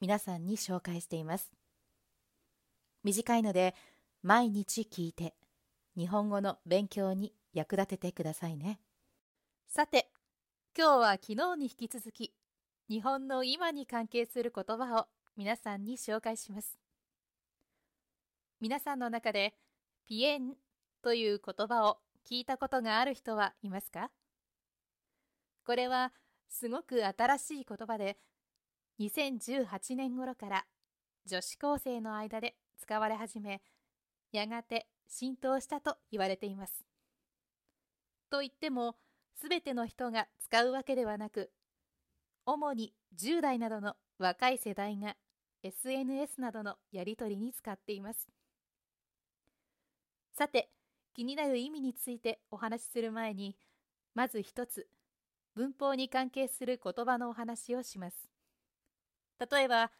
皆さんに紹介しています。短いので毎日聞いて日本語の勉強に役立ててくださいね。さて今日は昨日に引き続き日本の今に関係する言葉を皆さんに紹介します。皆さんの中でピエンという言葉を聞いたことがある人はいますか？これはすごく新しい言葉で2018年頃から女子高生の間で使われ始めやがて浸透したと言われています。といっても全ての人が使うわけではなく主に10代などの若い世代が SNS などのやり取りに使っています。さて気になる意味についてお話しする前にまず一つ文法に関係する言葉のお話をします。例えば、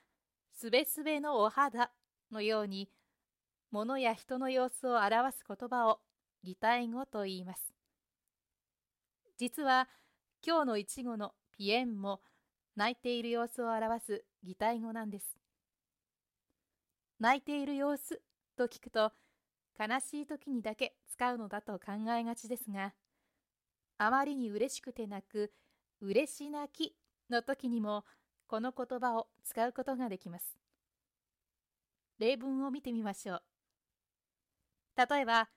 すべすべのお肌のように、物や人の様子を表す言葉を擬態語と言います。実は、今日の一語のピエンも泣いている様子を表す擬態語なんです。泣いている様子と聞くと、悲しい時にだけ使うのだと考えがちですが、あまりに嬉しくて泣く嬉し泣きの時にもこの言葉を使うことができます。例文を見てみましょう。例えば、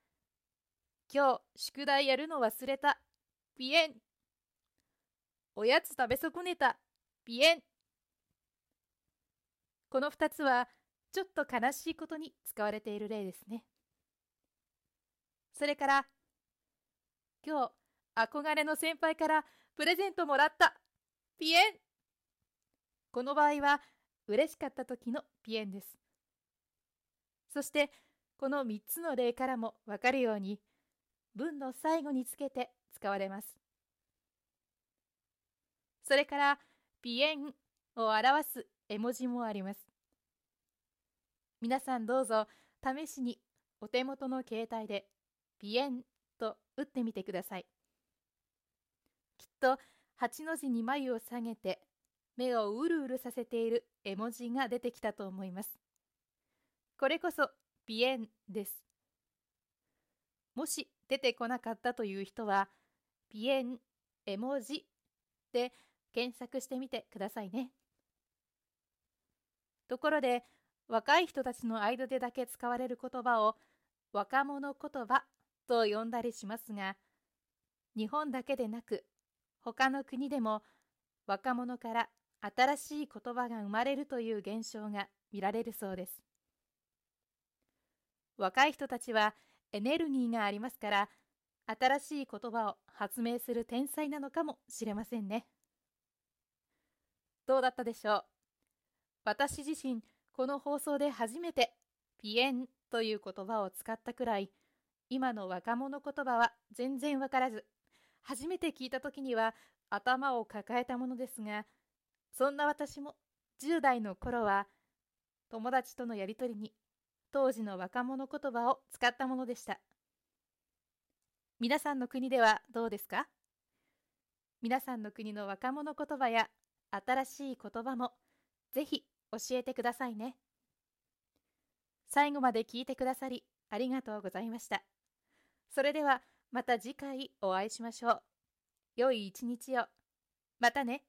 今日宿題やるの忘れた。ピエン。おやつ食べ損ねた。ピエン。この2つはちょっと悲しいことに使われている例ですね。それから、今日憧れの先輩からプレゼントもらった。ピエン。この場合は嬉しかった時のピエンです。そしてこの3つの例からもわかるように文の最後につけて使われます。それからピエンを表す絵文字もあります。皆さんどうぞ試しにお手元の携帯でピエンと打ってみてください。きっと8の字に眉を下げて目をうるうるさせている絵文字が出てきたと思います。これこそピエンです。もし出てこなかったという人は、ピエン絵文字で検索してみてくださいね。ところで、若い人たちの間でだけ使われる言葉を若者言葉と呼んだりしますが、日本だけでなく、他の国でも若者から新しい言葉が生まれるという現象が見られるそうです。若い人たちはエネルギーがありますから、新しい言葉を発明する天才なのかもしれませんね。どうだったでしょう？私自身、この放送で初めてピエンという言葉を使ったくらい、今の若者言葉は全然わからず、初めて聞いた時には頭を抱えたものですが、そんな私も10代の頃は友達とのやりとりに当時の若者言葉を使ったものでした。皆さんの国ではどうですか？皆さんの国の若者言葉や新しい言葉もぜひ教えてくださいね。最後まで聞いてくださりありがとうございました。それではまた次回お会いしましょう。良い一日を。またね。